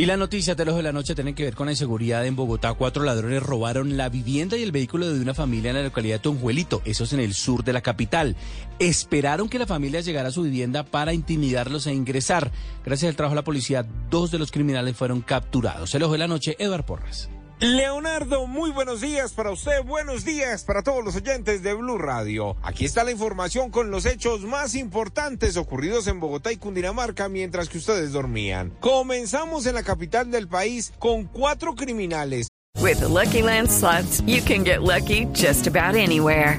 Y la noticia de los de la noche tiene que ver con la inseguridad en Bogotá. Cuatro ladrones robaron la vivienda y el vehículo de una familia en la localidad de Tonjuelito, eso es en el sur de la capital. Esperaron que la familia llegara a su vivienda para intimidarlos e ingresar. Gracias al trabajo de la policía, dos de los criminales fueron capturados. El ojo de la noche, Eduard Porras. Leonardo, muy buenos días para usted, buenos días para todos los oyentes de Blue Radio. Aquí está la información con los hechos más importantes ocurridos en Bogotá y Cundinamarca mientras que ustedes dormían. Comenzamos en la capital del país con cuatro criminales. With the Lucky Land slots, you can get lucky just about anywhere.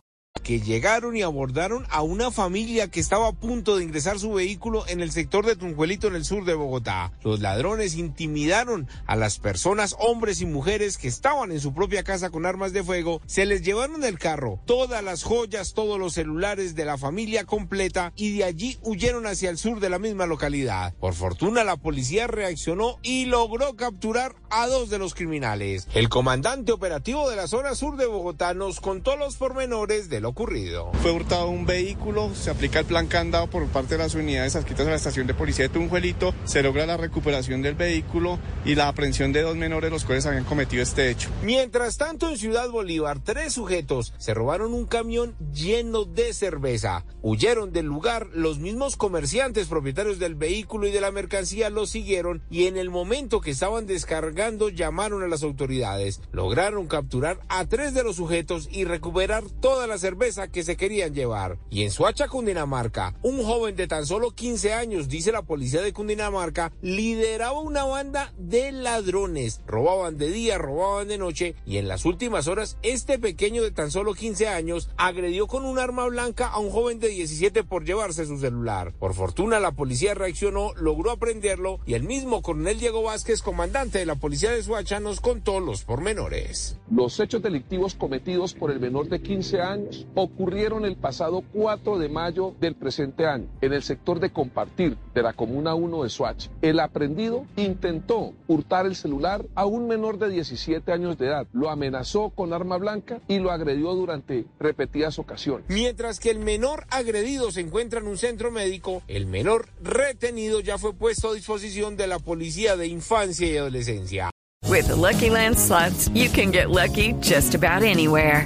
Que llegaron y abordaron a una familia que estaba a punto de ingresar su vehículo en el sector de Tunjuelito en el sur de Bogotá. Los ladrones intimidaron a las personas, hombres y mujeres que estaban en su propia casa con armas de fuego, se les llevaron del carro todas las joyas, todos los celulares de la familia completa y de allí huyeron hacia el sur de la misma localidad. Por fortuna la policía reaccionó y logró capturar a dos de los criminales. El comandante operativo de la zona sur de Bogotá nos contó los pormenores de lo ocurrido. Fue hurtado un vehículo, se aplica el plan candado por parte de las unidades adscritas a la estación de policía de Tunjuelito, se logra la recuperación del vehículo y la aprehensión de dos menores los cuales habían cometido este hecho. Mientras tanto, en Ciudad Bolívar, tres sujetos se robaron un camión lleno de cerveza. Huyeron del lugar, los mismos comerciantes propietarios del vehículo y de la mercancía los siguieron y en el momento que estaban descargando llamaron a las autoridades. Lograron capturar a tres de los sujetos y recuperar toda la cerveza que se querían llevar. Y en Suacha, Cundinamarca, un joven de tan solo 15 años, dice la policía de Cundinamarca, lideraba una banda de ladrones. Robaban de día, robaban de noche y en las últimas horas este pequeño de tan solo 15 años agredió con un arma blanca a un joven de 17 por llevarse su celular. Por fortuna la policía reaccionó, logró aprenderlo y el mismo coronel Diego Vázquez, comandante de la policía de Suacha, nos contó los pormenores. Los hechos delictivos cometidos por el menor de 15 años ocurrieron el pasado 4 de mayo del presente año en el sector de compartir de la Comuna 1 de Swatch. El aprendido intentó hurtar el celular a un menor de 17 años de edad, lo amenazó con arma blanca y lo agredió durante repetidas ocasiones. Mientras que el menor agredido se encuentra en un centro médico, el menor retenido ya fue puesto a disposición de la Policía de Infancia y Adolescencia. With the Lucky Land slots, you can get lucky just about anywhere.